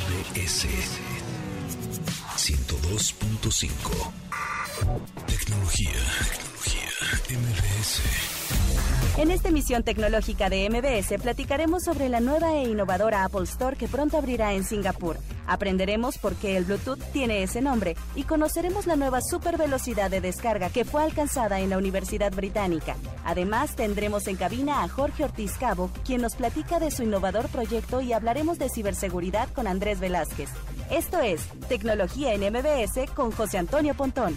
MBS 102.5. Tecnología, tecnología, MBS. En esta emisión tecnológica de MBS platicaremos sobre la nueva e innovadora Apple Store que pronto abrirá en Singapur. Aprenderemos por qué el Bluetooth tiene ese nombre y conoceremos la nueva super velocidad de descarga que fue alcanzada en la Universidad Británica. Además, tendremos en cabina a Jorge Ortiz Cabo, quien nos platica de su innovador proyecto y hablaremos de ciberseguridad con Andrés Velázquez. Esto es Tecnología en MBS con José Antonio Pontón.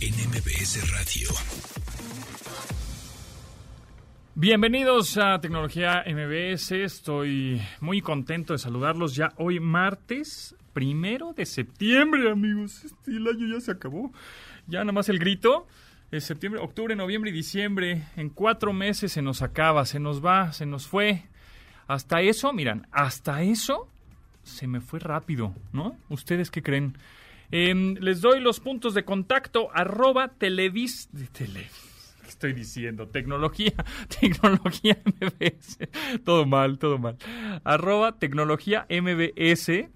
en MBS Radio. Bienvenidos a Tecnología MBS. Estoy muy contento de saludarlos ya hoy martes, primero de septiembre, amigos. Este, el año ya se acabó. Ya nada más el grito. Es septiembre, octubre, noviembre y diciembre. En cuatro meses se nos acaba, se nos va, se nos fue. Hasta eso, miran, hasta eso se me fue rápido, ¿no? ¿Ustedes qué creen? Em, les doy los puntos de contacto, arroba televis... De tele, ¿Qué estoy diciendo? Tecnología, tecnología MBS. Todo mal, todo mal. Arroba tecnología MBS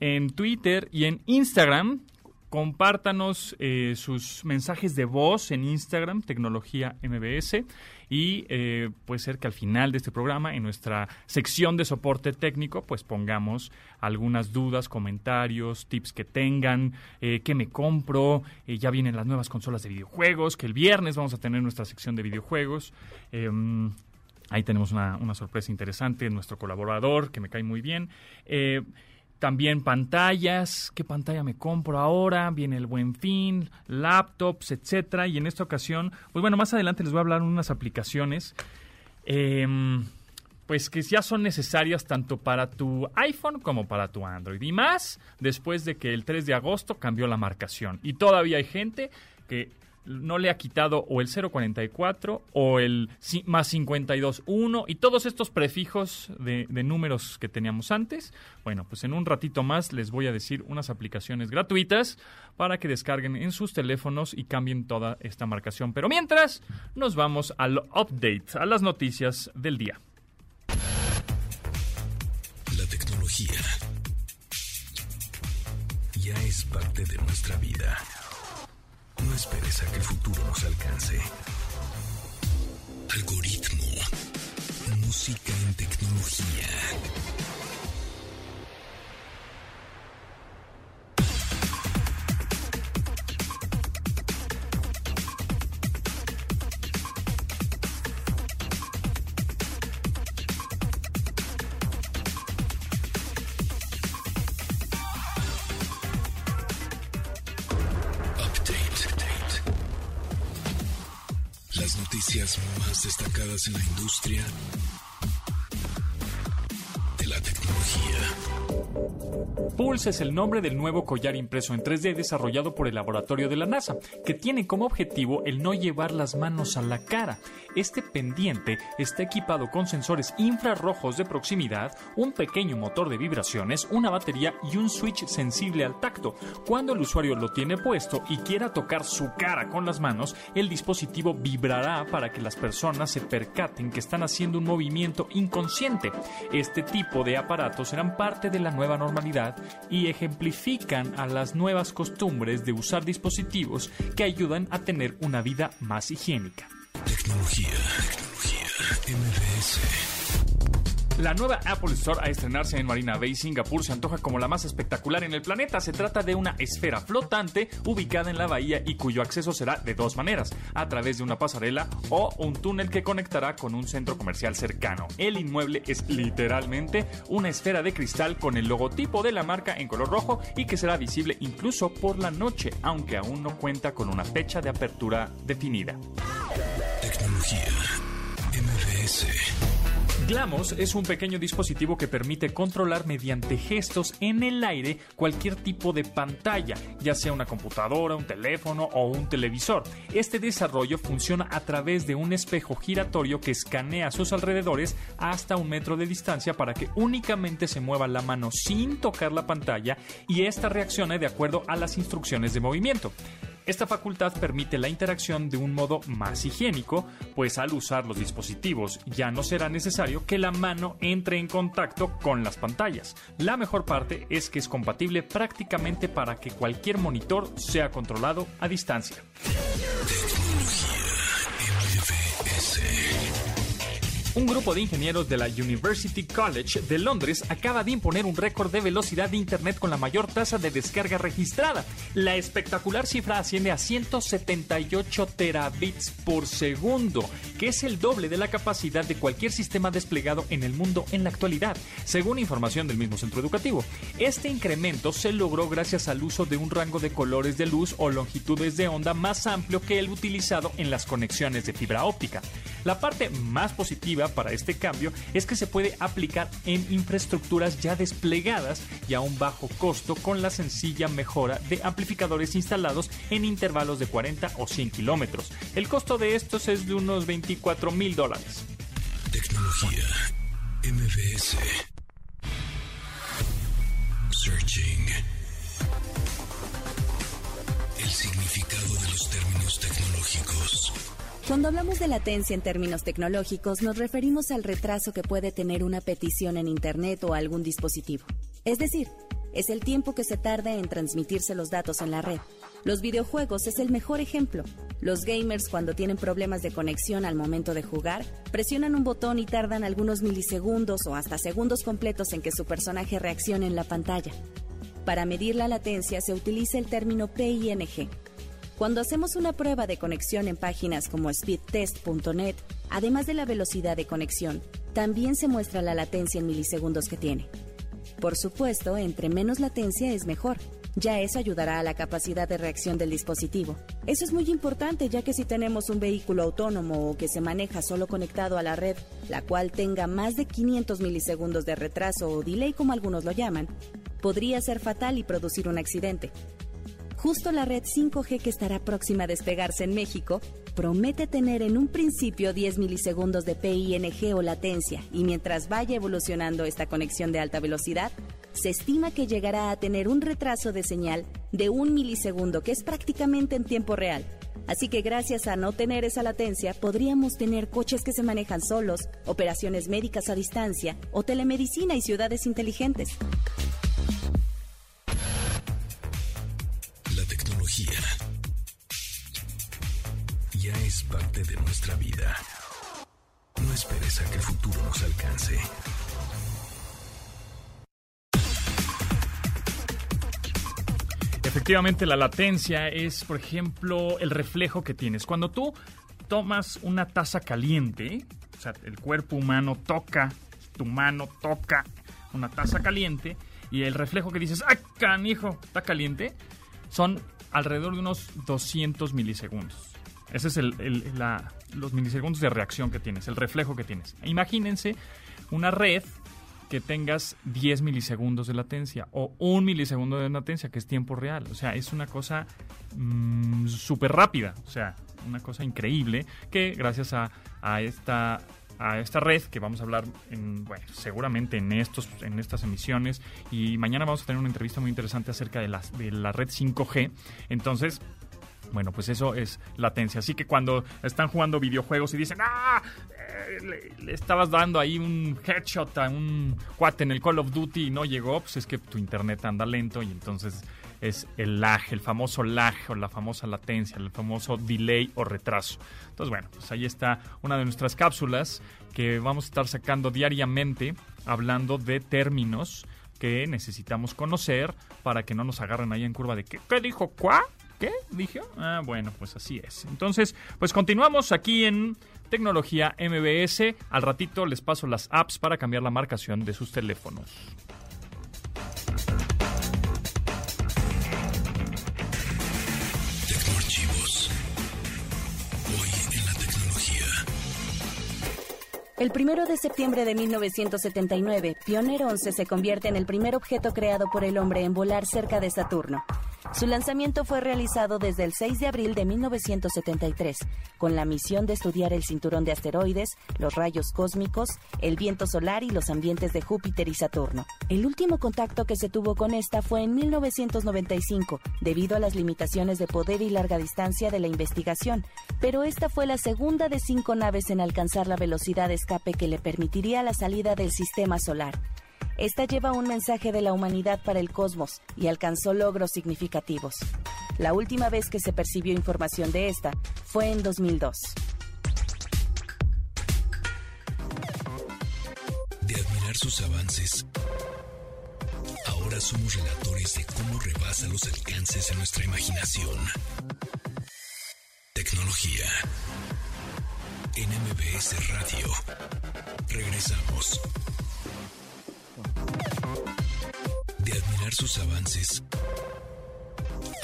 en Twitter y en Instagram. Compártanos eh, sus mensajes de voz en Instagram, Tecnología MBS. Y eh, puede ser que al final de este programa, en nuestra sección de soporte técnico, pues pongamos algunas dudas, comentarios, tips que tengan, eh, qué me compro. Eh, ya vienen las nuevas consolas de videojuegos, que el viernes vamos a tener nuestra sección de videojuegos. Em, ahí tenemos una, una, sorpresa interesante, nuestro colaborador, que me cae muy bien. También pantallas, qué pantalla me compro ahora, viene el buen fin, laptops, etcétera. Y en esta ocasión, pues bueno, más adelante les voy a hablar de unas aplicaciones. Eh, pues que ya son necesarias tanto para tu iPhone como para tu Android. Y más después de que el 3 de agosto cambió la marcación. Y todavía hay gente que no le ha quitado o el 044 o el más 521 y todos estos prefijos de, de, números que teníamos antes. Bueno, pues en un ratito más les voy a decir unas aplicaciones gratuitas para que descarguen en sus teléfonos y cambien toda esta marcación. Pero mientras, nos vamos al update, a las noticias del día. La tecnología ya es parte de nuestra vida. No esperes a que el futuro nos alcance. Algoritmo. Música en tecnología. La industria Es el nombre del nuevo collar impreso en 3D desarrollado por el laboratorio de la NASA, que tiene como objetivo el no llevar las manos a la cara. Este pendiente está equipado con sensores infrarrojos de proximidad, un pequeño motor de vibraciones, una batería y un switch sensible al tacto. Cuando el usuario lo tiene puesto y quiera tocar su cara con las manos, el dispositivo vibrará para que las personas se percaten que están haciendo un movimiento inconsciente. Este tipo de aparatos serán parte de la nueva normalidad y ejemplifican a las nuevas costumbres de usar dispositivos que ayudan a tener una vida más higiénica. La nueva Apple Store a estrenarse en Marina Bay, Singapur, se antoja como la más espectacular en el planeta. Se trata de una esfera flotante ubicada en la bahía y cuyo acceso será de dos maneras, a través de una pasarela o un túnel que conectará con un centro comercial cercano. El inmueble es literalmente una esfera de cristal con el logotipo de la marca en color rojo y que será visible incluso por la noche, aunque aún no cuenta con una fecha de apertura definida. Tecnología, MBS. Glamos es un pequeño dispositivo que permite controlar mediante gestos en el aire cualquier tipo de pantalla, ya sea una computadora, un teléfono o un televisor. Este desarrollo funciona a través de un espejo giratorio que escanea sus alrededores hasta un metro de distancia para que únicamente se mueva la mano sin tocar la pantalla y esta reaccione de acuerdo a las instrucciones de movimiento. Esta facultad permite la interacción de un modo más higiénico, pues al usar los dispositivos ya no será necesario que la mano entre en contacto con las pantallas. La mejor parte es que es compatible prácticamente para que cualquier monitor sea controlado a distancia. Un grupo de ingenieros de la University College de Londres acaba de imponer un récord de velocidad de Internet con la mayor tasa de descarga registrada. La espectacular cifra asciende a 178 terabits por segundo, que es el doble de la capacidad de cualquier sistema desplegado en el mundo en la actualidad, según información del mismo centro educativo. Este incremento se logró gracias al uso de un rango de colores de luz o longitudes de onda más amplio que el utilizado en las conexiones de fibra óptica. La parte más positiva para este cambio es que se puede aplicar en infraestructuras ya desplegadas y a un bajo costo con la sencilla mejora de amplificadores instalados en intervalos de 40 o 100 kilómetros. El costo de estos es de unos 24 mil dólares. Tecnología MBS. Searching. Cuando hablamos de latencia en términos tecnológicos, nos referimos al retraso que puede tener una petición en Internet o algún dispositivo. Es decir, es el tiempo que se tarda en transmitirse los datos en la red. Los videojuegos es el mejor ejemplo. Los gamers cuando tienen problemas de conexión al momento de jugar, presionan un botón y tardan algunos milisegundos o hasta segundos completos en que su personaje reaccione en la pantalla. Para medir la latencia se utiliza el término PING, cuando hacemos una prueba de conexión en páginas como speedtest.net, además de la velocidad de conexión, también se muestra la latencia en milisegundos que tiene. Por supuesto, entre menos latencia es mejor. Ya eso ayudará a la capacidad de reacción del dispositivo. Eso es muy importante ya que si tenemos un vehículo autónomo o que se maneja solo conectado a la red, la cual tenga más de 500 milisegundos de retraso o delay como algunos lo llaman, podría ser fatal y producir un accidente. Justo la red 5G que estará próxima a despegarse en México promete tener en un principio 10 milisegundos de PING o latencia y mientras vaya evolucionando esta conexión de alta velocidad, se estima que llegará a tener un retraso de señal de un milisegundo que es prácticamente en tiempo real. Así que gracias a no tener esa latencia podríamos tener coches que se manejan solos, operaciones médicas a distancia o telemedicina y ciudades inteligentes. Parte de nuestra vida. No esperes a que el futuro nos alcance. Efectivamente, la latencia es, por ejemplo, el reflejo que tienes. Cuando tú tomas una taza caliente, o sea, el cuerpo humano toca, tu mano toca una taza caliente, y el reflejo que dices, ¡ay, canijo! Está caliente, son alrededor de unos 200 milisegundos. Ese es el, los milisegundos de reacción que tienes, el reflejo que tienes. Imagínense una red que tengas 10 milisegundos de latencia o un milisegundo de latencia, que es tiempo real. O sea, es una cosa mm, súper rápida. O sea, una cosa increíble que gracias a, esta a esta red que vamos a hablar en, bueno, seguramente en estos en estas emisiones y mañana vamos a tener una entrevista muy interesante acerca de la, de la red 5G. Entonces, bueno, pues eso es latencia. Así que cuando están jugando videojuegos y dicen, ¡ah! Eh, le, estabas dando ahí un headshot a un cuate en el Call of Duty y no llegó, pues es que tu internet anda lento y entonces es el lag, el famoso lag o la famosa latencia, el famoso delay o retraso. Entonces, bueno, pues ahí está una de nuestras cápsulas que vamos a estar sacando diariamente hablando de términos que necesitamos conocer para que no nos agarren ahí en curva de ¿qué, ¿qué dijo? ¿Cuá? ¿Qué? ¿Dije? Ah, bueno, pues así es. Entonces, pues continuamos aquí en Tecnología MBS. Al ratito les paso las apps para cambiar la marcación de sus teléfonos. El primero de septiembre de 1979, Pioneer 11 se convierte en el primer objeto creado por el hombre en volar cerca de Saturno. Su lanzamiento fue realizado desde el 6 de abril de 1973, con la misión de estudiar el cinturón de asteroides, los rayos cósmicos, el viento solar y los ambientes de Júpiter y Saturno. El último contacto que se tuvo con esta fue en 1995, debido a las limitaciones de poder y larga distancia de la investigación, pero esta fue la segunda de cinco naves en alcanzar la velocidad de escape que le permitiría la salida del sistema solar. Esta lleva un mensaje de la humanidad para el cosmos y alcanzó logros significativos. La última vez que se percibió información de esta fue en 2002. De admirar sus avances, ahora somos relatores de cómo rebasa los alcances de nuestra imaginación. Tecnología. En MBS Radio. Regresamos. Sus avances,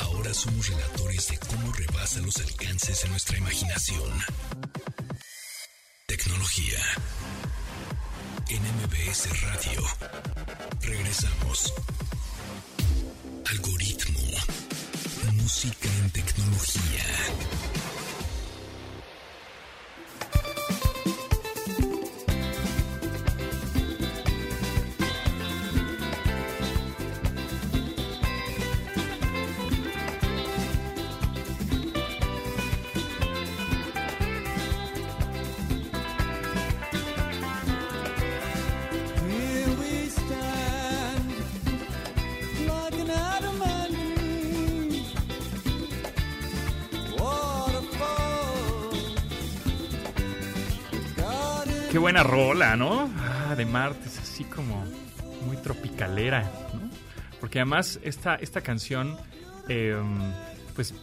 ahora somos relatores de cómo rebasa los alcances de nuestra imaginación. Tecnología. En MBS Radio. Regresamos. Algoritmo. Música en tecnología. Qué buena rola, ¿no? Ah, de martes, así como muy tropicalera, ¿no? Porque además esta, esta canción, eh, pues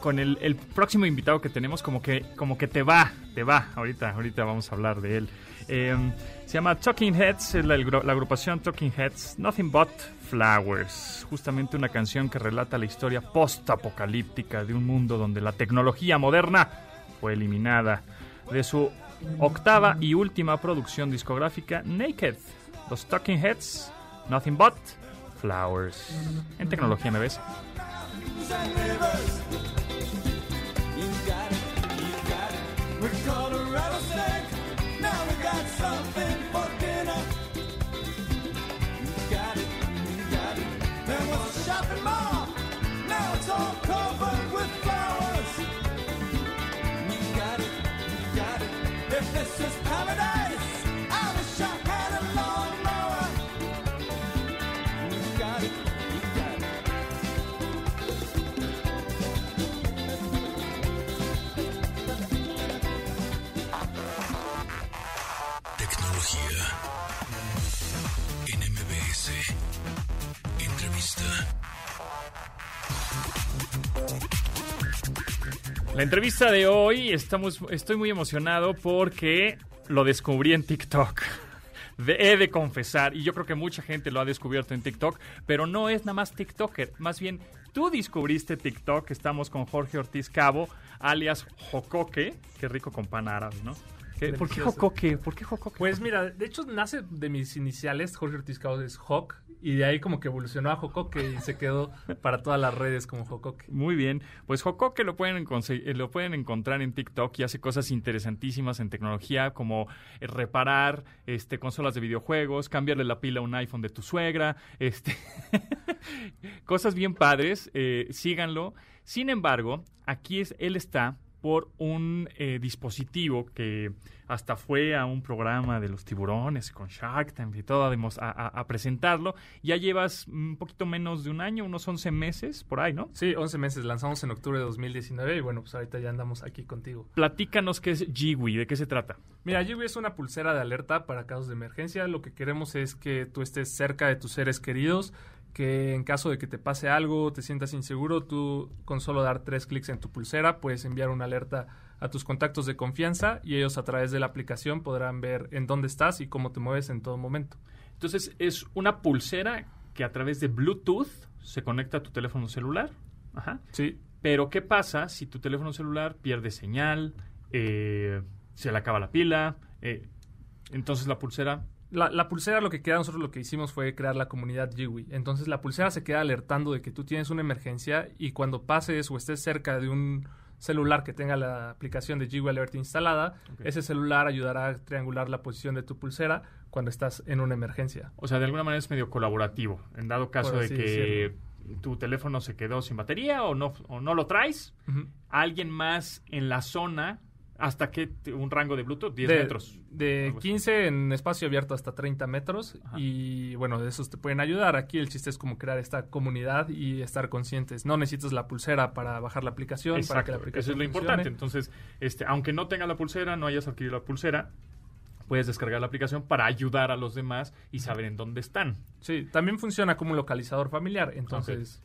con el, próximo invitado que tenemos, como que, como que te va, te va. Ahorita, ahorita vamos a hablar de él. Eh, se llama Talking Heads, es la, la agrupación Talking Heads, Nothing But Flowers. Justamente una canción que relata la historia post-apocalíptica de un mundo donde la tecnología moderna fue eliminada de su octava y última producción discográfica, Naked. Los Talking Heads, Nothing But Flowers. En tecnología me ves. Paradise, La entrevista de hoy estamos, estoy muy emocionado porque lo descubrí en TikTok. De- he de confesar, y yo creo que mucha gente lo ha descubierto en TikTok, pero no es nada más TikToker, más bien tú descubriste TikTok, estamos con Jorge Ortiz Cabo, alias Jocoque, qué rico con pan árabe, ¿no? ¿Qué- ¿Por qué. Jocoque? ¿Por qué Jocoque? Pues mira, de hecho nace de mis iniciales, Jorge Ortiz Cabos es Hawk, y de ahí como que evolucionó a Jocoque y se quedó para todas las redes como Jocoque. Muy bien. Pues Jocoque lo pueden, eh, lo pueden encontrar en TikTok y hace cosas interesantísimas en tecnología como eh, reparar este, consolas de videojuegos, cambiarle la pila a un iPhone de tu suegra, este, cosas bien padres. eh, síganlo. Sin embargo, aquí es, él está por un eh, dispositivo que hasta fue a un programa de los tiburones con Shark Tank y todo a, a presentarlo. Ya llevas un poquito menos de un año, unos 11 meses por ahí, ¿no? Sí, 11 meses, lanzamos en octubre de 2019 y bueno, pues ahorita ya andamos aquí contigo. Platícanos qué es Jiwi, de qué se trata. Mira, Jiwi es una pulsera de alerta para casos de emergencia. Lo que queremos es que tú estés cerca de tus seres queridos, que en caso de que te pase algo, te sientas inseguro, tú con solo dar tres clics en tu pulsera puedes enviar una alerta a tus contactos de confianza y ellos a través de la aplicación podrán ver en dónde estás y cómo te mueves en todo momento. Entonces, es una pulsera que a través de Bluetooth se conecta a tu teléfono celular. Ajá. Sí, Pero, ¿qué pasa si tu teléfono celular pierde señal, eh, se le acaba la pila? eh, Entonces la pulsera... La, la pulsera lo que queda, nosotros lo que hicimos fue crear la comunidad Jiwi. Entonces la pulsera se queda alertando de que tú tienes una emergencia y cuando pases o estés cerca de un celular que tenga la aplicación de Jiwi Alert instalada, ese celular ayudará a triangular la posición de tu pulsera cuando estás en una emergencia. O sea, de alguna manera es medio colaborativo. En dado caso de que tu teléfono se quedó sin batería o no, o no lo traes, alguien más en la zona, ¿hasta qué? Un rango de Bluetooth, 10 de, metros. De Algo así. 15 en espacio abierto hasta 30 metros. Ajá. Y bueno, de esos te pueden ayudar. Aquí el chiste es como crear esta comunidad y estar conscientes. No necesitas la pulsera para bajar la aplicación, para que la aplicación eso es lo funcione. importante. Entonces, este, aunque no tengas la pulsera, no hayas adquirido la pulsera, puedes descargar la aplicación para ayudar a los demás y saber en dónde están. Sí, también funciona como un localizador familiar. Entonces,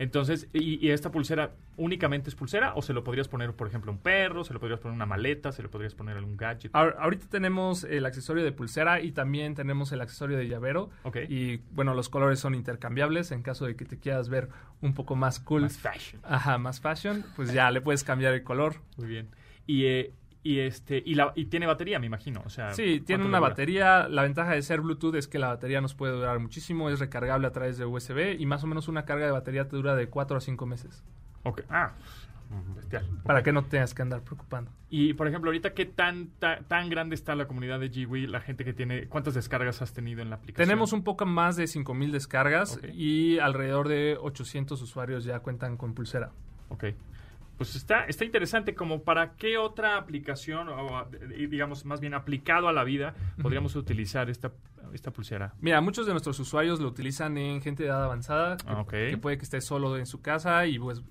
Entonces, y, y esta pulsera únicamente es pulsera o se lo podrías poner, por ejemplo, a un perro, se lo podrías poner a una maleta, se lo podrías poner a algún gadget. ahor- ahorita tenemos el accesorio de pulsera y también tenemos el accesorio de llavero. Ok. Y bueno, los colores son intercambiables. En caso de que te quieras ver un poco más cool, Más fashion. ajá, más fashion, pues ya le puedes cambiar el color. Muy bien. Y, eh, y este y, la, y tiene batería, me imagino. O sea, Sí, tiene ¿cuánto una dura? batería. La ventaja de ser Bluetooth es que la batería nos puede durar muchísimo. Es recargable a través de USB y más o menos una carga de batería te dura de 4 a 5 meses. Ok. Ah, bestial. Para que no tengas que andar preocupando. Y, por ejemplo, ahorita, ¿qué tan, ta- tan grande está la comunidad de GWI? La gente que tiene... ¿Cuántas descargas has tenido en la aplicación? Tenemos un poco más de 5000 descargas y alrededor de 800 usuarios ya cuentan con pulsera. Ok. Pues está, está interesante como para qué otra aplicación, o digamos más bien aplicado a la vida, podríamos utilizar esta, esta pulsera. Mira, muchos de nuestros usuarios lo utilizan en gente de edad avanzada, que, Ah, que puede que esté solo en su casa y pues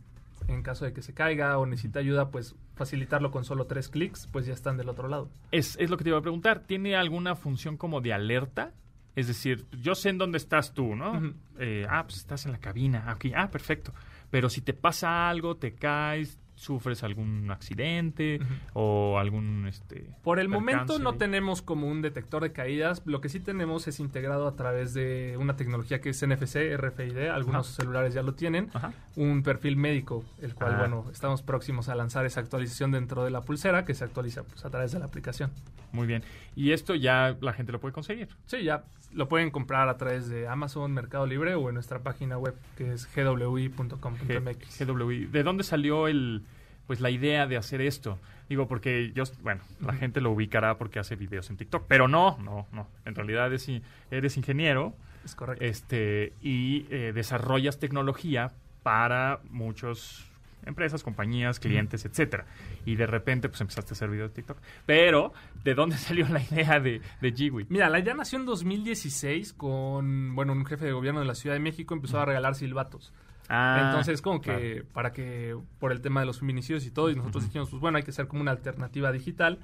en caso de que se caiga o necesite ayuda, pues facilitarlo con solo tres clics, pues ya están del otro lado. Es, es lo que te iba a preguntar. ¿Tiene alguna función como de alerta? Es decir, yo sé en dónde estás tú, ¿no? Eh, ah, pues estás en la cabina. Aquí, ah, perfecto. Pero si te pasa algo, te caes, sufres algún accidente o algún, este... Por el momento no ahí. tenemos como un detector de caídas. Lo que sí tenemos es integrado a través de una tecnología que es NFC, RFID. Algunos Ajá. celulares ya lo tienen. Ajá. Un perfil médico, el cual, Ah. bueno, estamos próximos a lanzar esa actualización dentro de la pulsera que se actualiza pues, a través de la aplicación. Muy bien. Y esto ya la gente lo puede conseguir. Sí, ya lo pueden comprar a través de Amazon, Mercado Libre o en nuestra página web que es gwi.com.mx. GWI. ¿De dónde salió el pues la idea de hacer esto? Digo, porque yo, bueno, la gente lo ubicará porque hace videos en TikTok, pero no, no, no. En realidad es eres ingeniero Es correcto. este y eh, desarrollas tecnología para muchas empresas, compañías, clientes, etcétera. Y de repente pues empezaste a hacer videos de TikTok. Pero, ¿de dónde salió la idea de, de GWI? Mira, la idea nació en 2016 con, bueno, un jefe de gobierno de la Ciudad de México empezó a regalar silbatos. Ah, Entonces, como que claro. para que, por el tema de los feminicidios y todo, y nosotros dijimos, pues bueno, hay que hacer como una alternativa digital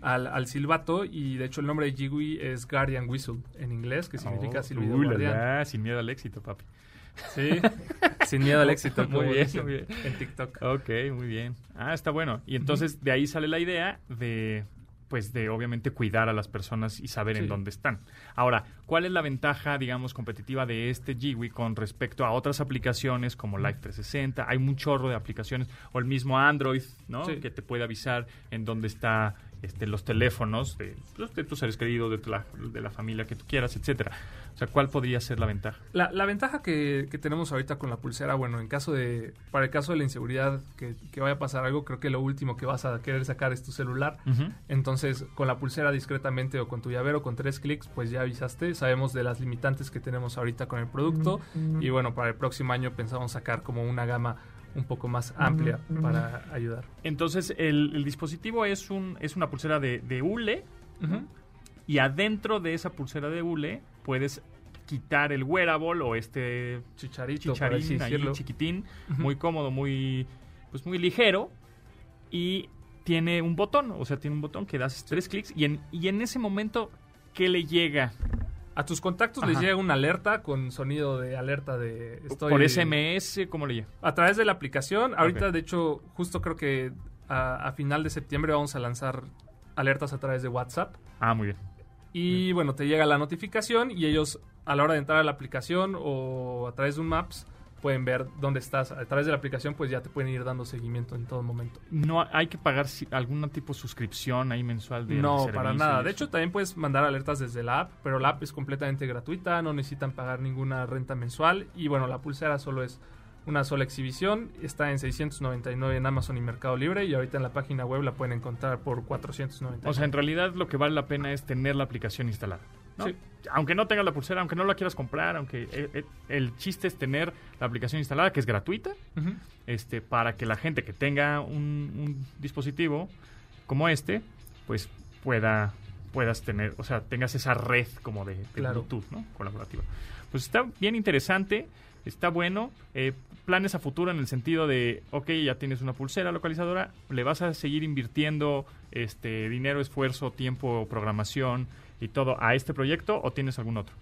al, al silbato, y de hecho el nombre de Jigui es Guardian Whistle en inglés, que significa Oh, silbido la, guardián. la, sin miedo al éxito, papi. Sí, sin miedo al éxito, Muy como bien, dicen muy bien. en TikTok. Ok, muy bien. Ah, está bueno. Y entonces de ahí sale la idea de, pues, de obviamente cuidar a las personas y saber en dónde están. Ahora, ¿cuál es la ventaja, digamos, competitiva de este Jiwi con respecto a otras aplicaciones como Live 360? Hay un chorro de aplicaciones o el mismo Android, ¿no? Sí. Que te puede avisar en dónde está este, los teléfonos de, pues, de tus seres queridos, de, tu- la, de la familia que tú quieras, etcétera. O sea, ¿cuál podría ser la ventaja? La, la ventaja que, que tenemos ahorita con la pulsera, bueno, en caso de, para el caso de la inseguridad, que, que vaya a pasar algo, creo que lo último que vas a querer sacar es tu celular. Entonces, con la pulsera discretamente o con tu llavero con tres clics, pues ya avisaste. Sabemos de las limitantes que tenemos ahorita con el producto. Y bueno, para el próximo año pensamos sacar como una gama un poco más amplia para ayudar. Entonces, el, el dispositivo es, un, es una pulsera de, de hule y adentro de esa pulsera de hule puedes quitar el wearable o este Chicharito, chicharín ahí decirlo. chiquitín, muy cómodo, muy pues muy ligero y tiene un botón, o sea, tiene un botón que das tres clics y en, y en ese momento ¿qué le llega? A tus contactos les llega una alerta con sonido de alerta de... estoy- Por SMS, ¿cómo le llega? A través de la aplicación. Ahorita, de hecho, justo creo que a, a final de septiembre vamos a lanzar alertas a través de WhatsApp. Ah, muy bien. Y bueno, te llega la notificación y ellos a la hora de entrar a la aplicación o a través de un Maps pueden ver dónde estás. A través de la aplicación, pues ya te pueden ir dando seguimiento en todo momento. No hay que pagar si- algún tipo de suscripción ahí mensual de No, para nada. De hecho, también puedes mandar alertas desde la app, pero la app es completamente gratuita, no necesitan pagar ninguna renta mensual. Y bueno, la pulsera solo es una sola exhibición. Está en 699 en Amazon y Mercado Libre y ahorita en la página web la pueden encontrar por 499. O sea, en realidad lo que vale la pena es tener la aplicación instalada. ¿No? Sí. Aunque no tengas la pulsera, aunque no la quieras comprar, aunque eh, eh, el chiste es tener la aplicación instalada, que es gratuita, este, para que la gente que tenga un, un dispositivo como este, pues pueda puedas tener, o sea, tengas esa red como de, de Claro. Bluetooth, ¿no? Colaborativa. Pues está bien interesante, está bueno. eh, planes a futuro en el sentido de, ok, ya tienes una pulsera localizadora, le vas a seguir invirtiendo este dinero, esfuerzo, tiempo, programación y todo a este proyecto o tienes algún otro?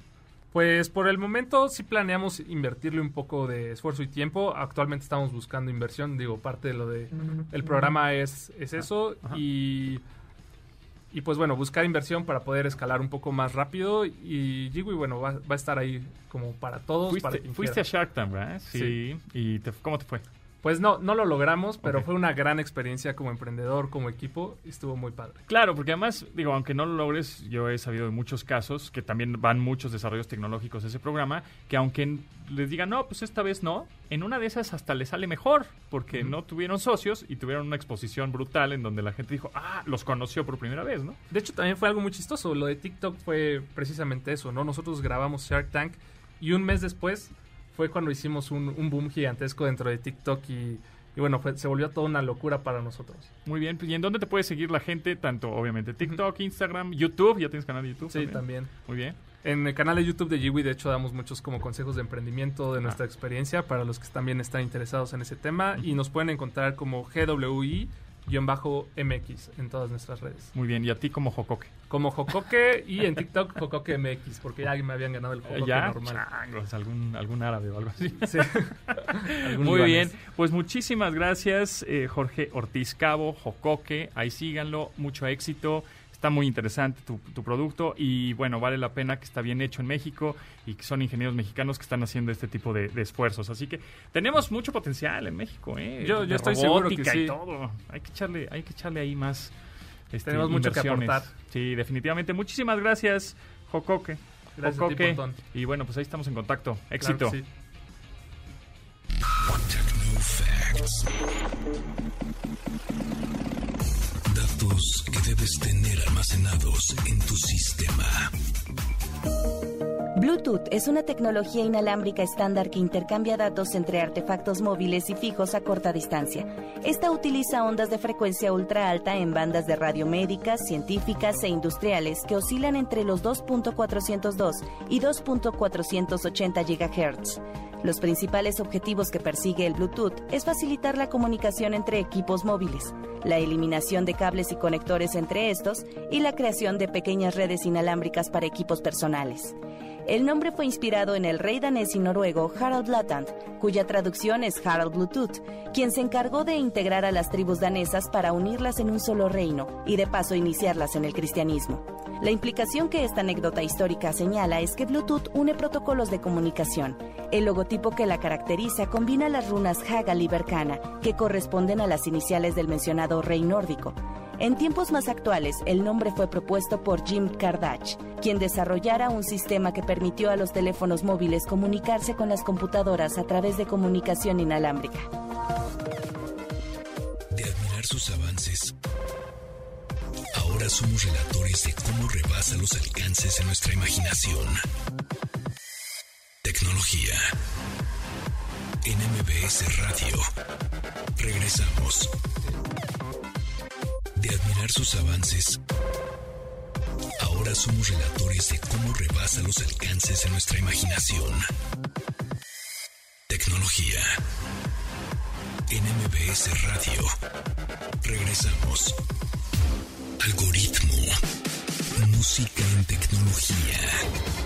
Pues por el momento sí planeamos invertirle un poco de esfuerzo y tiempo. Actualmente estamos buscando inversión. Digo, parte de lo de el programa es, es eso. Ajá. Y, y pues bueno, buscar inversión para poder escalar un poco más rápido. Y Jigui, bueno, va, va a estar ahí como para todos. Fuiste, a. Shark Tank, ¿verdad? Sí. Sí. ¿Y te- cómo te fue? Pues no, no lo logramos, pero fue una gran experiencia como emprendedor, como equipo. y Estuvo muy padre. Claro, porque además, digo, aunque no lo logres, yo he sabido de muchos casos que también van muchos desarrollos tecnológicos a ese programa, que aunque les digan, no, pues esta vez no, en una de esas hasta les sale mejor, porque no tuvieron socios y tuvieron una exposición brutal en donde la gente dijo, ah, los conoció por primera vez, ¿no? De hecho, también fue algo muy chistoso. Lo de TikTok fue precisamente eso, ¿no? Nosotros grabamos Shark Tank y un mes después fue cuando hicimos un, un boom gigantesco dentro de TikTok y, y bueno, fue- se volvió toda una locura para nosotros. Muy bien, ¿y en dónde te puede seguir la gente? Tanto, obviamente, TikTok, Instagram, YouTube, ¿ya tienes canal de YouTube? Sí, también. Muy bien. En el canal de YouTube de Jiwi, de hecho, damos muchos como consejos de emprendimiento de Ah. nuestra experiencia para los que también están interesados en ese tema y nos pueden encontrar como GWI-MX en todas nuestras redes. Muy bien, y a ti como Jocoque. Como Jocoque y en TikTok Jocoque MX, porque ya me habían ganado el Jocoque ya, normal. changos, algún, algún árabe o algo así. Sí. Muy bien, pues muchísimas gracias eh, Jorge Ortiz Cabo, Jocoque, ahí síganlo, mucho éxito, está muy interesante tu, tu producto y bueno, vale la pena que está bien hecho en México y que son ingenieros mexicanos que están haciendo este tipo de, de esfuerzos, así que tenemos mucho potencial en México, ¿eh? Yo- estoy seguro que y sí. todo, hay que echarle, hay que echarle ahí más este, Tenemos mucho que aportar. Sí, definitivamente, muchísimas gracias Jocoque. Gracias a ti, Jocoque. Y bueno, pues ahí estamos en contacto. Claro Éxito. que sí. Datos que debes tener almacenados en tu sistema. Bluetooth es una tecnología inalámbrica estándar que intercambia datos entre artefactos móviles y fijos a corta distancia. Esta utiliza ondas de frecuencia ultra alta en bandas de radio médicas, científicas e industriales que oscilan entre los 2.402 y 2.480 GHz. Los principales objetivos que persigue el Bluetooth es facilitar la comunicación entre equipos móviles, la eliminación de cables y conectores entre estos y la creación de pequeñas redes inalámbricas para equipos personales. El nombre fue inspirado en el rey danés y noruego Harald Blattand, cuya traducción es Harald Bluetooth, quien se encargó de integrar a las tribus danesas para unirlas en un solo reino y de paso iniciarlas en el cristianismo. La implicación que esta anécdota histórica señala es que Bluetooth une protocolos de comunicación. El logotipo que la caracteriza combina las runas Hagal y Berkana, que corresponden a las iniciales del mencionado rey nórdico. En tiempos más actuales, el nombre fue propuesto por Jim Kardach, quien desarrollara un sistema que permitió a los teléfonos móviles comunicarse con las computadoras a través de comunicación inalámbrica. De admirar sus avances, ahora somos relatores de cómo rebasa los alcances de nuestra imaginación. Tecnología. En MBS Radio. Regresamos. Admirar sus avances, ahora somos relatores de cómo rebasa los alcances de nuestra imaginación. Tecnología. En MBS Radio. Regresamos. Algoritmo. Música en tecnología.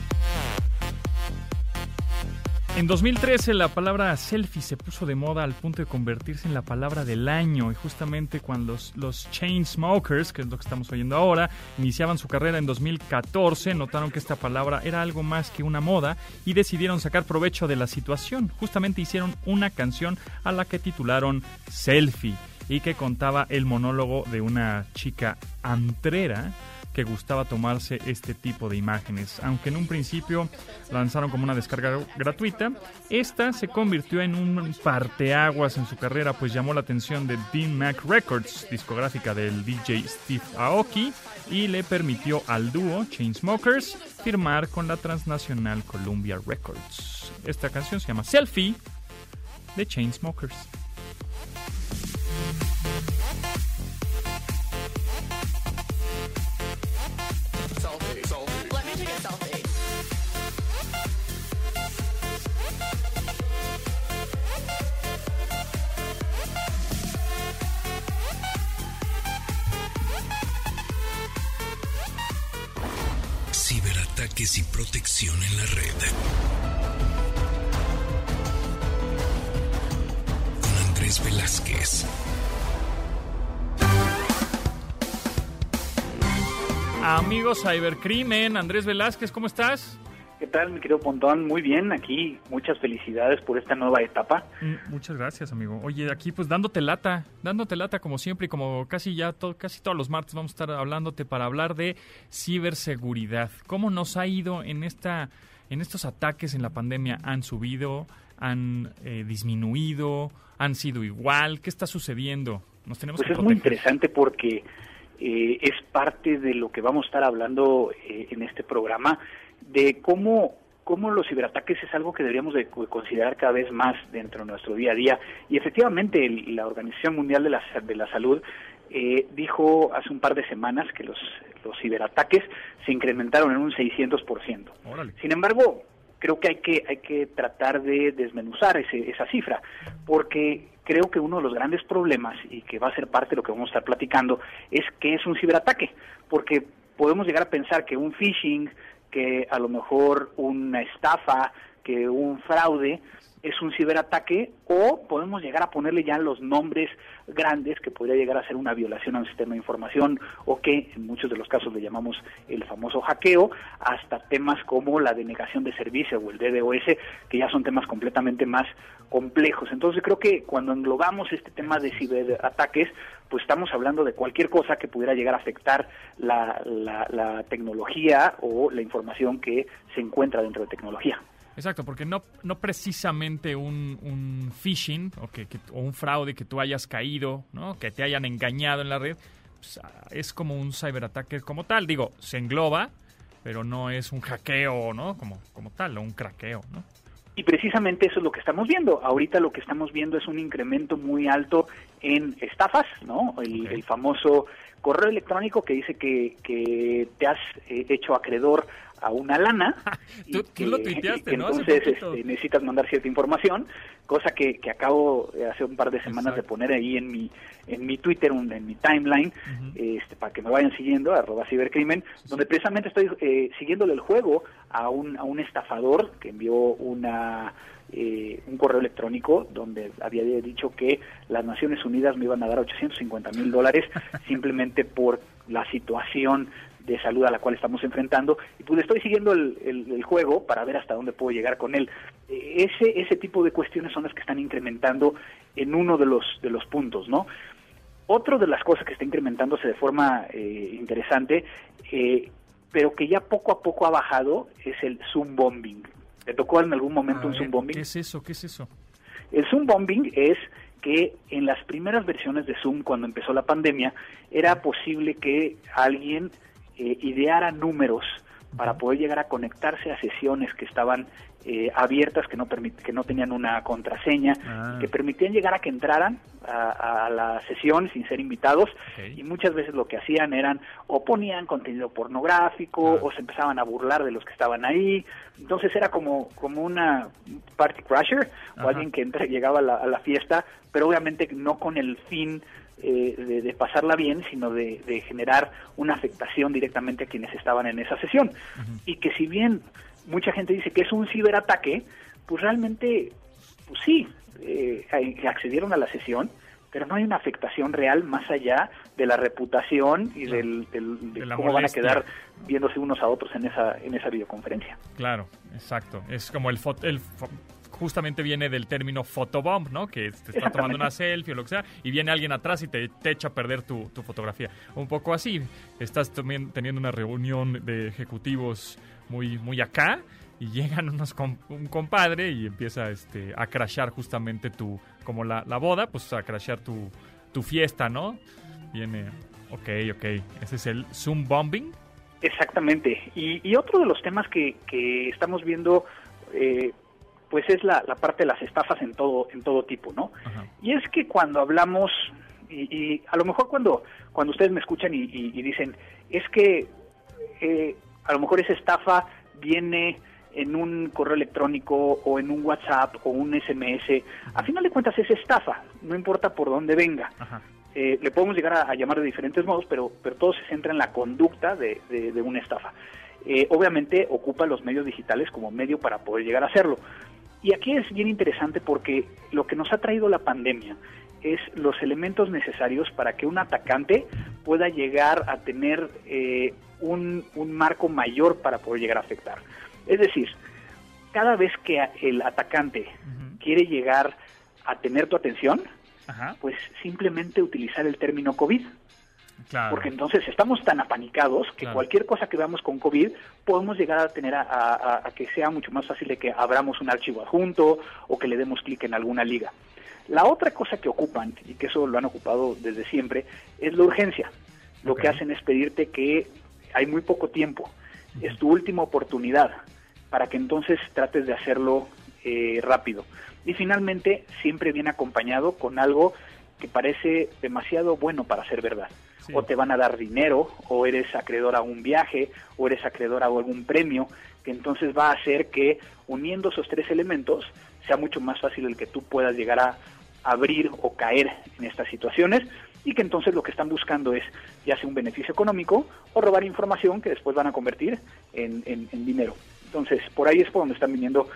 En 2013 la palabra selfie se puso de moda al punto de convertirse en la palabra del año y justamente cuando los, los Chainsmokers, que es lo que estamos oyendo ahora, iniciaban su carrera en 2014, notaron que esta palabra era algo más que una moda y decidieron sacar provecho de la situación. Justamente hicieron una canción a la que titularon Selfie y que contaba el monólogo de una chica antrera que gustaba tomarse este tipo de imágenes. Aunque en un principio lanzaron como una descarga gratuita, esta se convirtió en un parteaguas en su carrera, pues llamó la atención de Dean Mac Records, discográfica del DJ Steve Aoki, y le permitió al dúo Chainsmokers firmar con la transnacional Columbia Records. Esta canción se llama Selfie de Chainsmokers. En la red. Con Andrés Velázquez. Amigos Cybercrimen, Andrés Velázquez, ¿cómo estás? ¿Qué tal, mi querido Pontón? Muy bien, aquí muchas felicidades por esta nueva etapa. Mm, Muchas gracias, amigo. Oye, aquí pues dándote lata, dándote lata como siempre y como casi ya to- casi todos los martes vamos a estar hablándote para hablar de ciberseguridad. ¿Cómo nos ha ido en esta en estos ataques en la pandemia? ¿Han subido? ¿Han eh, disminuido? ¿Han sido igual? ¿Qué está sucediendo? Nos tenemos Pues que es muy interesante porque eh, es parte de lo que vamos a estar hablando eh, en este programa, de cómo, cómo los ciberataques es algo que deberíamos de co- considerar cada vez más dentro de nuestro día a día. Y efectivamente la Organización Mundial de la, de la Salud eh, dijo hace un par de semanas que los, los ciberataques se incrementaron en un 600%. Órale. Sin embargo, creo que hay que hay que tratar de desmenuzar ese, esa cifra, porque creo que uno de los grandes problemas y que va a ser parte de lo que vamos a estar platicando es que es un ciberataque, porque podemos llegar a pensar que un phishing, que a lo mejor una estafa, que un fraude es un ciberataque o podemos llegar a ponerle ya los nombres grandes que podría llegar a ser una violación a un sistema de información o que en muchos de los casos le llamamos el famoso hackeo, hasta temas como la denegación de servicio o el DDoS, que ya son temas completamente más complejos. Entonces creo que cuando englobamos este tema de ciberataques, pues estamos hablando de cualquier cosa que pudiera llegar a afectar la, tecnología o la información que se encuentra dentro de tecnología. Exacto, porque no, no precisamente un, un phishing o, que, que- o un fraude que tú hayas caído, ¿no? que te hayan engañado en la red, pues, ah, es como un ciberataque como tal. Digo, se engloba, pero no es un hackeo, ¿no? Como, como tal, o un craqueo, ¿no? Y precisamente eso es lo que estamos viendo. Ahorita lo que estamos viendo es un incremento muy alto en estafas, ¿no? El famoso correo electrónico que dice que, que te has eh, hecho acreedor a una lana. y Tú- tú que- lo tuiteaste, ¿no? Entonces este, necesitas mandar cierta información, cosa que, que acabo hace un par de semanas Exacto. de poner ahí en mi en mi Twitter, un- en mi timeline, este, para que me vayan siguiendo, arroba cibercrimen, donde precisamente estoy eh, siguiéndole el juego a un, a un estafador que envió una eh, un correo electrónico donde había dicho que las Naciones Unidas me iban a dar 850 mil dólares simplemente por la situación de salud a la cual estamos enfrentando y pues estoy siguiendo el, el- el juego para ver hasta dónde puedo llegar con él. Eh, Ese, ese tipo de cuestiones son las que están incrementando en uno de los, de los puntos, ¿no? Otro de las cosas que está incrementándose de forma eh, interesante, eh, pero que ya poco a poco ha bajado, es el Zoom bombing. ¿Te tocó en algún momento A un ver, Zoom bombing? ¿Qué es eso? ¿Qué es eso? El Zoom bombing es que en las primeras versiones de Zoom, cuando empezó la pandemia, era posible que alguien eh, ideara números para poder llegar a conectarse a sesiones que estaban eh, abiertas, que no, que no tenían una contraseña, Ah. que permitían llegar a que entraran a, a la sesión sin ser invitados y muchas veces lo que hacían eran o ponían contenido pornográfico Ah. o se empezaban a burlar de los que estaban ahí. Entonces era como, como una party crasher Ajá. o alguien que entra- llegaba a la, a la fiesta, pero obviamente no con el fin eh, de, de pasarla bien, sino de, de generar una afectación directamente a quienes estaban en esa sesión. Y que si bien mucha gente dice que es un ciberataque, pues realmente, pues sí, eh, accedieron a la sesión, pero no hay una afectación real más allá de la reputación y del, del- de cómo van a molestia. quedar viéndose unos a otros en esa en esa videoconferencia. Claro, exacto. Es como el, fo- el fo- justamente viene del término photobomb, ¿no? Que te está tomando una selfie o lo que sea y viene alguien atrás y te, te echa a perder tu, tu fotografía. Un poco así. Estás también teniendo una reunión de ejecutivos muy muy acá y llegan unos com- un compadre y empieza este a crashar justamente tu como la, la boda, pues a crashar tu tu fiesta, ¿no? Viene Ok, ok. Ese es el Zoom bombing. Exactamente. Y, y otro de los temas que, que estamos viendo, eh, pues es la, la parte de las estafas en todo, en todo tipo, ¿no? Ajá. Y es que cuando hablamos, y, y a lo mejor cuando, cuando ustedes me escuchan y, y- y dicen, es que eh, a lo mejor esa estafa viene en un correo electrónico o en un WhatsApp o un SMS, a final de cuentas es estafa, no importa por dónde venga. Ajá. Eh, le podemos llegar a, a llamar de diferentes modos, pero, pero todo se centra en la conducta de, de- de una estafa. Eh, obviamente ocupa los medios digitales como medio para poder llegar a hacerlo. Y aquí es bien interesante porque lo que nos ha traído la pandemia es los elementos necesarios para que un atacante pueda llegar a tener eh, un, un marco mayor para poder llegar a afectar. Es decir, cada vez que el atacante quiere llegar a tener tu atención, Ajá. pues simplemente utilizar el término COVID. Claro. Porque entonces estamos tan apanicados que Claro. cualquier cosa que veamos con COVID podemos llegar a tener a, a- a- a que sea mucho más fácil de que abramos un archivo adjunto o que le demos clic en alguna liga. La otra cosa que ocupan, y que eso lo han ocupado desde siempre, es la urgencia. Lo que hacen es pedirte que hay muy poco tiempo, es tu última oportunidad, para que entonces trates de hacerlo eh, rápido. Y finalmente siempre viene acompañado con algo que parece demasiado bueno para ser verdad. O te van a dar dinero, o eres acreedor a un viaje, o eres acreedor a algún premio, que entonces va a hacer que uniendo esos tres elementos sea mucho más fácil el que tú puedas llegar a abrir o caer en estas situaciones y que entonces lo que están buscando es ya sea un beneficio económico o robar información que después van a convertir en dinero. Entonces, por ahí es por donde están viniendo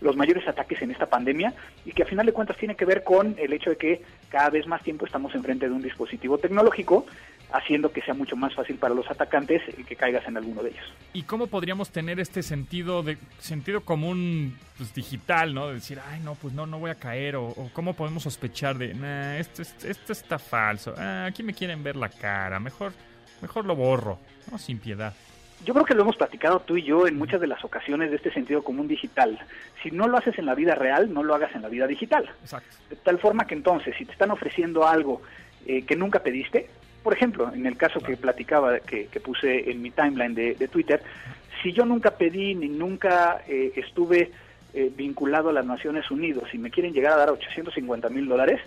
los mayores ataques en esta pandemia y que a final de cuentas tiene que ver con el hecho de que cada vez más tiempo estamos enfrente de un dispositivo tecnológico, haciendo que sea mucho más fácil para los atacantes que caigas en alguno de ellos. ¿Y cómo podríamos tener este sentido de sentido común pues, digital, ¿no? De decir, ay, no, pues no, no voy a caer. O, o cómo podemos sospechar de, nah, esto, es- esto está falso. Ah, aquí me quieren ver la cara. Mejor, mejor lo borro. No, sin piedad. Yo creo que lo hemos platicado tú y yo en muchas de las ocasiones de este sentido común digital. Si no lo haces en la vida real, no lo hagas en la vida digital. Exacto. De tal forma que entonces, si te están ofreciendo algo eh, que nunca pediste, por ejemplo, en el caso que platicaba, que, que puse en mi timeline de, de Twitter, si yo nunca pedí ni nunca eh, estuve eh, vinculado a las Naciones Unidas y me quieren llegar a dar 850 mil dólares,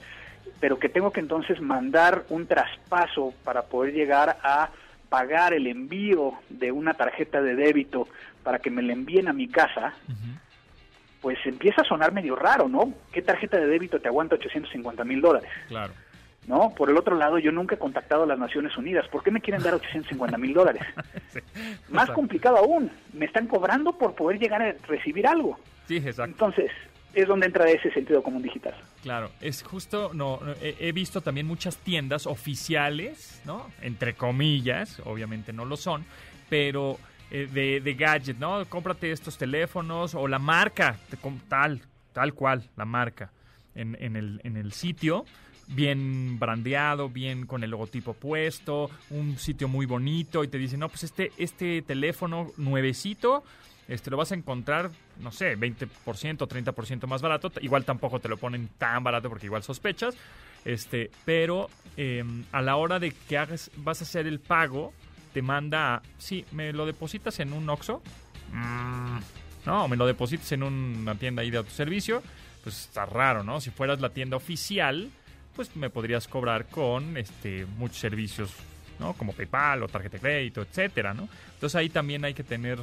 pero que tengo que entonces mandar un traspaso para poder llegar a pagar el envío de una tarjeta de débito para que me la envíen a mi casa, pues empieza a sonar medio raro, ¿no? ¿Qué tarjeta de débito te aguanta 850 mil dólares? Claro. ¿No? Por el otro lado, yo nunca he contactado a las Naciones Unidas. ¿Por qué me quieren dar 850 mil dólares? Sí. Más complicado aún, me están cobrando por poder llegar a recibir algo. Sí, exacto. Entonces, es donde entra ese sentido común digital. Claro, es justo, no, no, he, he visto también muchas tiendas oficiales, ¿no? Entre comillas, obviamente no lo son, pero eh, de, de gadget, ¿no? Cómprate estos teléfonos o la marca, tal, tal cual, la marca, en, en, el, en el sitio, bien brandeado, bien con el logotipo puesto, un sitio muy bonito y te dicen, no, pues este, este teléfono nuevecito, este lo vas a encontrar, no sé, 20%, 30% más barato. Igual tampoco te lo ponen tan barato porque igual sospechas. Este, pero eh, a la hora de que hagas, vas a hacer el pago, te manda, sí, me lo depositas en un Oxxo, Mm, no, me lo depositas en una tienda ahí de autoservicio, pues está raro, ¿no? Si fueras la tienda oficial, pues me podrías cobrar con este muchos servicios, ¿no? Como PayPal o tarjeta de crédito, etcétera, ¿no? Entonces ahí también hay que tener,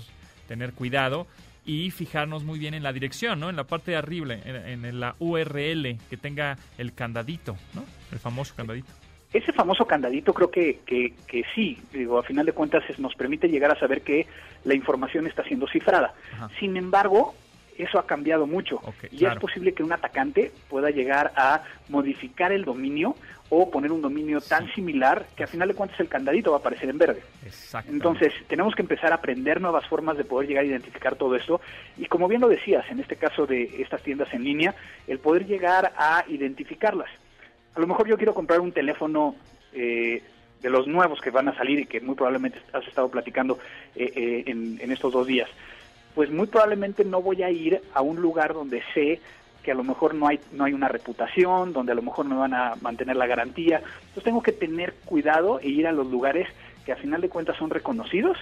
tener cuidado y fijarnos muy bien en la dirección, ¿no? En la parte de arriba, en, en la URL, que tenga el candadito, ¿no? El famoso candadito. Ese famoso candadito creo que, que, que sí, digo, a final de cuentas es- nos permite llegar a saber que la información está siendo cifrada. Ajá. Sin embargo, eso ha cambiado mucho y claro. es posible que un atacante pueda llegar a modificar el dominio o poner un dominio tan similar que a final de cuentas el candadito va a aparecer en verde. Entonces, tenemos que empezar a aprender nuevas formas de poder llegar a identificar todo esto. Y como bien lo decías, en este caso de estas tiendas en línea, el poder llegar a identificarlas. A lo mejor yo quiero comprar un teléfono eh, de los nuevos que van a salir y que muy probablemente has estado platicando eh, eh, en, en estos dos días. Pues muy probablemente no voy a ir a un lugar donde sé que a lo mejor no hay no hay una reputación, donde a lo mejor no van a mantener la garantía. Entonces tengo que tener cuidado e ir a los lugares que a final de cuentas son reconocidos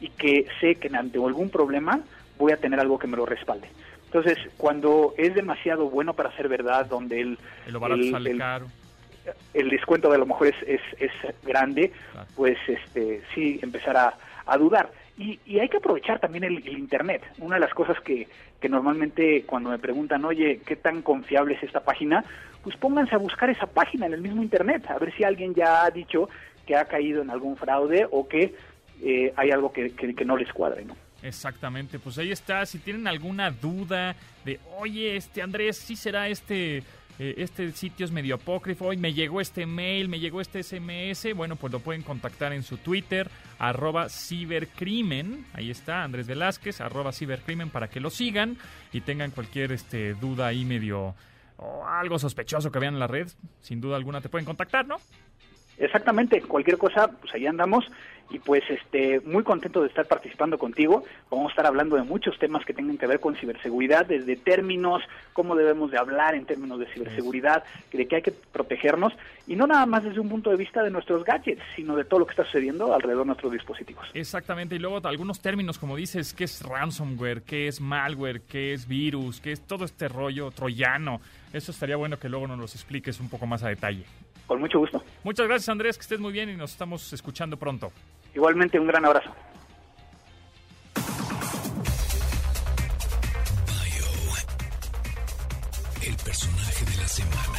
y que sé que ante algún problema voy a tener algo que me lo respalde. Entonces, cuando es demasiado bueno para ser verdad, donde el, El lo barato el- sale el- caro. el descuento de a lo mejor es, es, es grande, Claro. pues este sí empezar a, a dudar. Y, y hay que aprovechar también el, Internet. Una de las cosas que, que normalmente cuando me preguntan, oye, ¿qué tan confiable es esta página? Pues pónganse a buscar esa página en el mismo Internet, a ver si alguien ya ha dicho que ha caído en algún fraude o que eh, hay algo que, que, que no les cuadre, ¿no? Exactamente, pues ahí está. Si tienen alguna duda de, oye, este Andrés, sí será este, eh, este sitio es medio apócrifo, me llegó este mail, me llegó este SMS, bueno, pues lo pueden contactar en su Twitter, arroba cibercrimen, ahí está, Andrés Velázquez, arroba cibercrimen, para que lo sigan y tengan cualquier este, duda ahí medio o algo sospechoso que vean en la red, sin duda alguna te pueden contactar, ¿no? Exactamente, cualquier cosa, pues ahí andamos y pues este muy contento de estar participando contigo. Vamos a estar hablando de muchos temas que tengan que ver con ciberseguridad, desde términos, cómo debemos de hablar en términos de ciberseguridad, de que hay que protegernos y no nada más desde un punto de vista de nuestros gadgets, sino de todo lo que está sucediendo alrededor de nuestros dispositivos. Exactamente, y luego algunos términos, como dices, qué es ransomware, qué es malware, qué es virus, qué es todo este rollo troyano. Eso estaría bueno que luego nos los expliques un poco más a detalle. Con mucho gusto. Muchas gracias, Andrés, que estés muy bien y nos estamos escuchando pronto. Igualmente un gran abrazo. Bio. El personaje de la semana.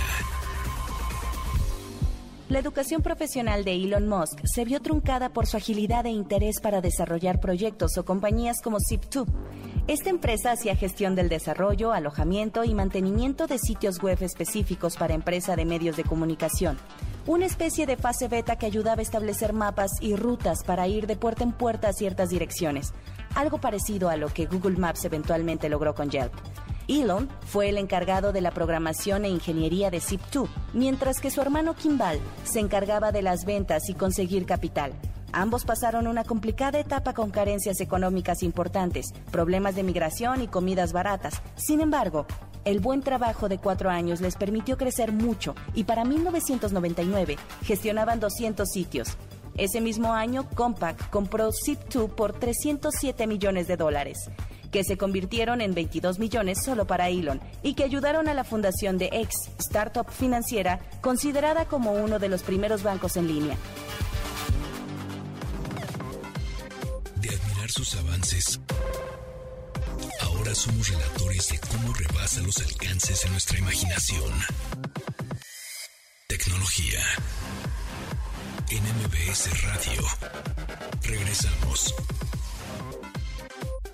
La educación profesional de Elon Musk se vio truncada por su agilidad e interés para desarrollar proyectos o compañías como Zip2. Esta empresa hacía gestión del desarrollo, alojamiento y mantenimiento de sitios web específicos para empresa de medios de comunicación. Una especie de fase beta que ayudaba a establecer mapas y rutas para ir de puerta en puerta a ciertas direcciones. Algo parecido a lo que Google Maps eventualmente logró con Yelp. Elon fue el encargado de la programación e ingeniería de Zip2, mientras que su hermano Kimball se encargaba de las ventas y conseguir capital. Ambos pasaron una complicada etapa con carencias económicas importantes, problemas de migración y comidas baratas. Sin embargo, el buen trabajo de cuatro años les permitió crecer mucho y para 1999 gestionaban 200 sitios. Ese mismo año, Compaq compró Zip2 por 307 millones de dólares que se convirtieron en 22 millones solo para Elon y que ayudaron a la fundación de X, startup financiera considerada como uno de los primeros bancos en línea. Sus avances, ahora somos relatores de cómo rebasa los alcances de nuestra imaginación. Tecnología. En MBS Radio. Regresamos.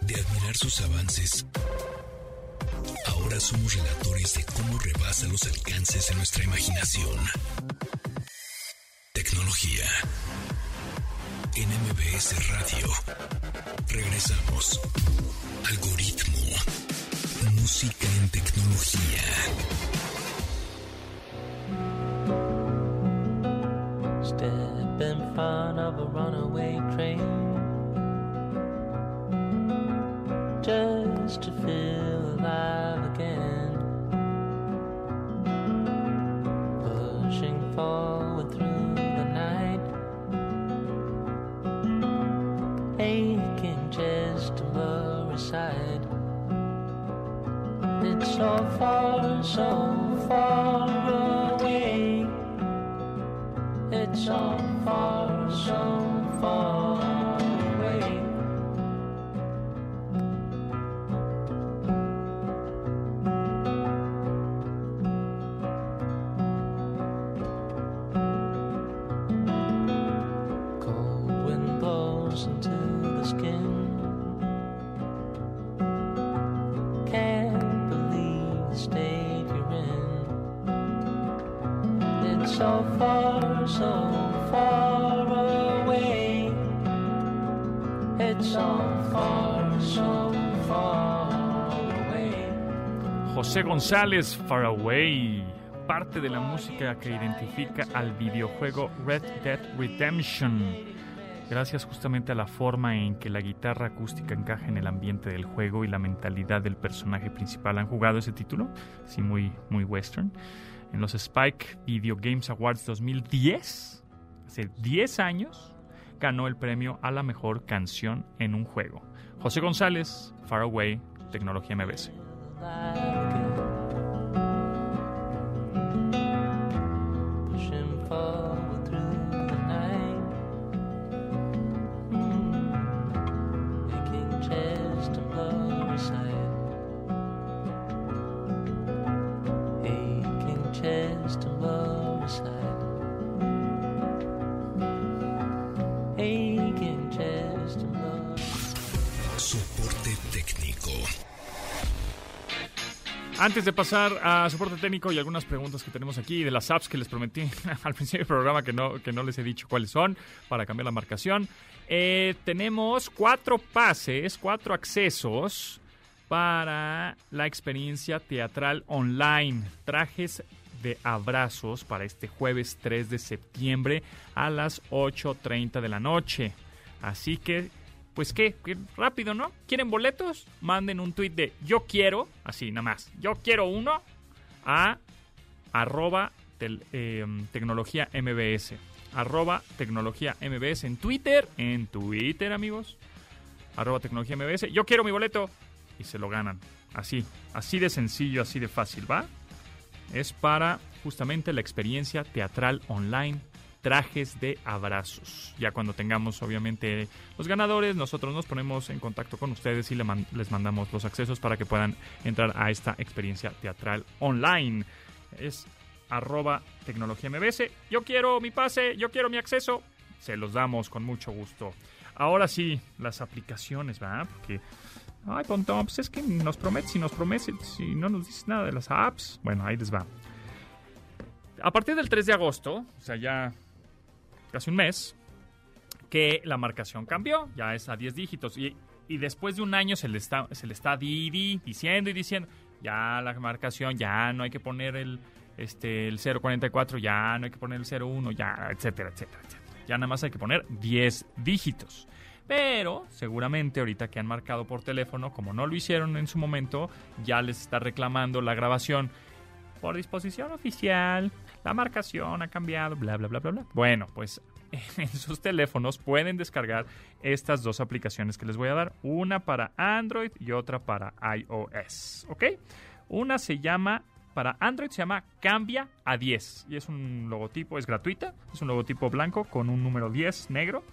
De admirar sus avances, ahora somos relatores de cómo rebasa los alcances de nuestra imaginación. Tecnología. En MBS Radio. Regresamos. Algoritmo. Música en tecnología. José González, Far Away, parte de la música que identifica al videojuego Red Dead Redemption. Gracias justamente a la forma en que la guitarra acústica encaja en el ambiente del juego y la mentalidad del personaje principal. ¿Han jugado ese título? Sí, muy, muy western. En los Spike Video Games Awards 2010, hace 10 años, ganó el premio a la mejor canción en un juego. José González, Far Away, Tecnología MBS. Antes de pasar a soporte técnico y algunas preguntas que tenemos aquí de las apps que les prometí al principio del programa que no, que no les he dicho cuáles son para cambiar la marcación, eh, tenemos cuatro pases, cuatro accesos para la experiencia teatral online. Trajes de abrazos para este jueves 3 de septiembre a las 8.30 de la noche. Así que pues qué, rápido, ¿no? ¿Quieren boletos? Manden un tweet de yo quiero, así nada más, yo quiero uno a arroba tel- mbs en Twitter, en Twitter amigos. Arroba tecnología. Yo quiero mi boleto y se lo ganan. Así, así de sencillo, así de fácil, ¿va? Es para justamente la experiencia teatral online trajes de abrazos. Ya cuando tengamos obviamente los ganadores, nosotros nos ponemos en contacto con ustedes y les mandamos los accesos para que puedan entrar a esta experiencia teatral online. Es arroba tecnología. Yo quiero mi pase, yo quiero mi acceso. Se los damos con mucho gusto. Ahora sí, las aplicaciones, ¿verdad? Porque Ay, Pontón, pues es que nos prometes y nos prometes y no nos dices nada de las apps. Bueno, ahí les va. A partir del 3 de agosto, o sea, ya casi un mes, que la marcación cambió, ya es a 10 dígitos. Y, y después de un año se le está, se le está di- di- diciendo y diciendo, ya la marcación, ya no hay que poner el, este, el 044, ya no hay que poner el 01, ya, etcétera, etcétera, etcétera. Ya nada más hay que poner 10 dígitos. Pero seguramente ahorita que han marcado por teléfono, como no lo hicieron en su momento, ya les está reclamando la grabación. Por disposición oficial, la marcación ha cambiado, bla, bla, bla, bla, bla. Bueno, pues en sus teléfonos pueden descargar estas dos aplicaciones que les voy a dar. Una para Android y otra para iOS. ¿Ok? Una se llama, para Android se llama Cambia a 10. Y es un logotipo, es gratuita. Es un logotipo blanco con un número 10 negro.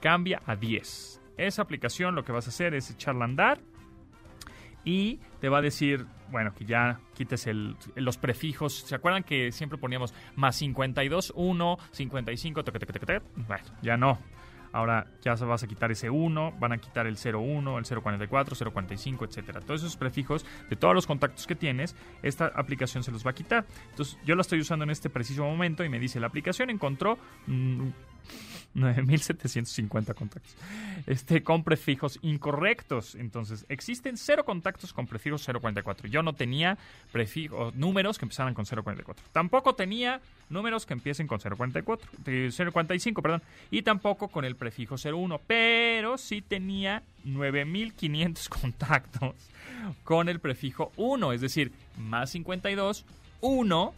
Cambia a 10. Esa aplicación lo que vas a hacer es echarla a andar y te va a decir, bueno, que ya quites los prefijos. ¿Se acuerdan que siempre poníamos más 52, 1, 55, toque, toque, toque? Bueno, ya no. Ahora ya vas a quitar ese 1, van a quitar el 01, el 044, 045, etcétera. Todos esos prefijos de todos los contactos que tienes, esta aplicación se los va a quitar. Entonces, yo la estoy usando en este preciso momento y me dice, la aplicación encontró mm, 9750 contactos. Este con prefijos incorrectos. Entonces, existen cero contactos con prefijos 044. Yo no tenía prefijos, números que empezaran con 044. Tampoco tenía números que empiecen con 044, de 045, perdón, y tampoco con el prefijo 01, pero sí tenía 9500 contactos con el prefijo 1, es decir, más 52, 1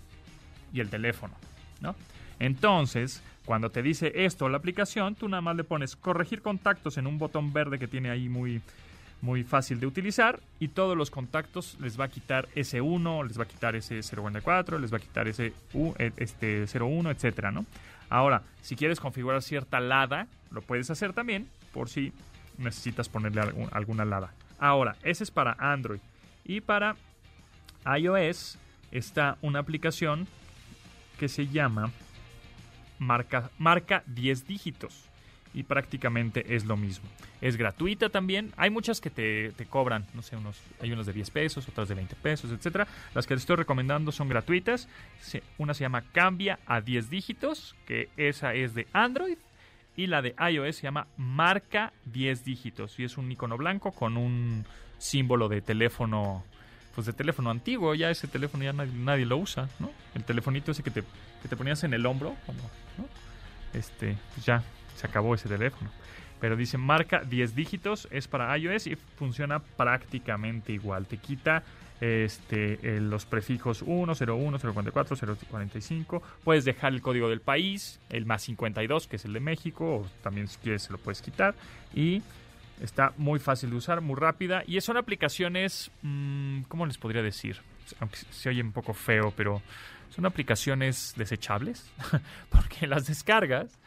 y el teléfono, ¿no? Entonces, cuando te dice esto la aplicación, tú nada más le pones corregir contactos en un botón verde que tiene ahí muy muy fácil de utilizar y todos los contactos les va a quitar ese 1, les va a quitar ese 044, les va a quitar ese este 01, etcétera, ¿no? Ahora, si quieres configurar cierta LADA, lo puedes hacer también por si necesitas ponerle algún- alguna LADA. Ahora, ese es para Android y para iOS está una aplicación que se llama marca, marca 10 dígitos y prácticamente es lo mismo. Es gratuita también. Hay muchas que te, te cobran, no sé, unos, hay unas de 10 pesos, otras de 20 pesos, etcétera. Las que te estoy recomendando son gratuitas. Una se llama Cambia a 10 dígitos, que esa es de Android. Y la de iOS se llama Marca 10 dígitos. Y es un icono blanco con un símbolo de teléfono, pues de teléfono antiguo. Ya ese teléfono ya nadie, nadie lo usa, ¿no? El telefonito ese que te, que te ponías en el hombro, ¿no? Este, pues ya se acabó ese teléfono. Pero dice marca 10 dígitos, es para iOS y funciona prácticamente igual. Te quita este, eh, los prefijos 1, 01, 044, 045. Puedes dejar el código del país, el más 52, que es el de México, o también si quieres se lo puedes quitar. Y está muy fácil de usar, muy rápida. Y son aplicaciones, mm, ¿cómo les podría decir? Aunque se oye un poco feo, pero son aplicaciones desechables, porque las descargas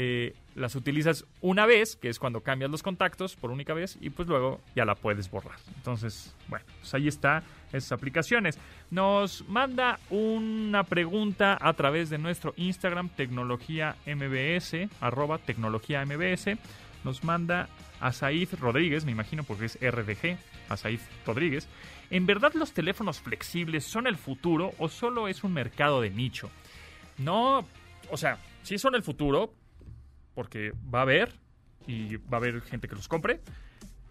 eh, las utilizas una vez, que es cuando cambias los contactos por única vez, y pues luego ya la puedes borrar. Entonces, bueno, pues ahí está esas aplicaciones. Nos manda una pregunta a través de nuestro Instagram, tecnología mbs, arroba tecnología mbs. Nos manda a Said Rodríguez, me imagino porque es RDG, a Rodríguez. ¿En verdad los teléfonos flexibles son el futuro o solo es un mercado de nicho? No, o sea, sí son el futuro, porque va a haber y va a haber gente que los compre,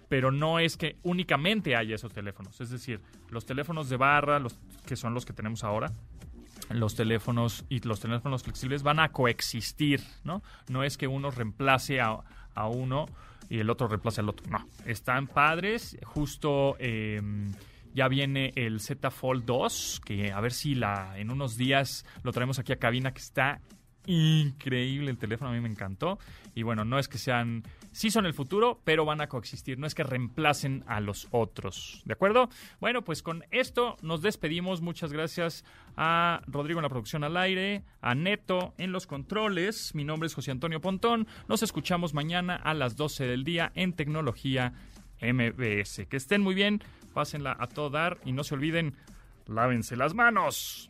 pero no es que únicamente haya esos teléfonos. Es decir, los teléfonos de barra, los que son los que tenemos ahora, los teléfonos y los teléfonos flexibles van a coexistir, ¿no? No es que uno reemplace a, a uno y el otro reemplace al otro. No, están padres. Justo eh, ya viene el Z Fold 2, que a ver si la en unos días lo traemos aquí a cabina, que está increíble el teléfono, a mí me encantó. Y bueno, no es que sean, sí son el futuro, pero van a coexistir, no es que reemplacen a los otros, ¿de acuerdo? Bueno, pues con esto nos despedimos, muchas gracias a Rodrigo en la producción al aire, a Neto en los controles, mi nombre es José Antonio Pontón, nos escuchamos mañana a las 12 del día en Tecnología MBS. Que estén muy bien, pásenla a todo dar y no se olviden, lávense las manos.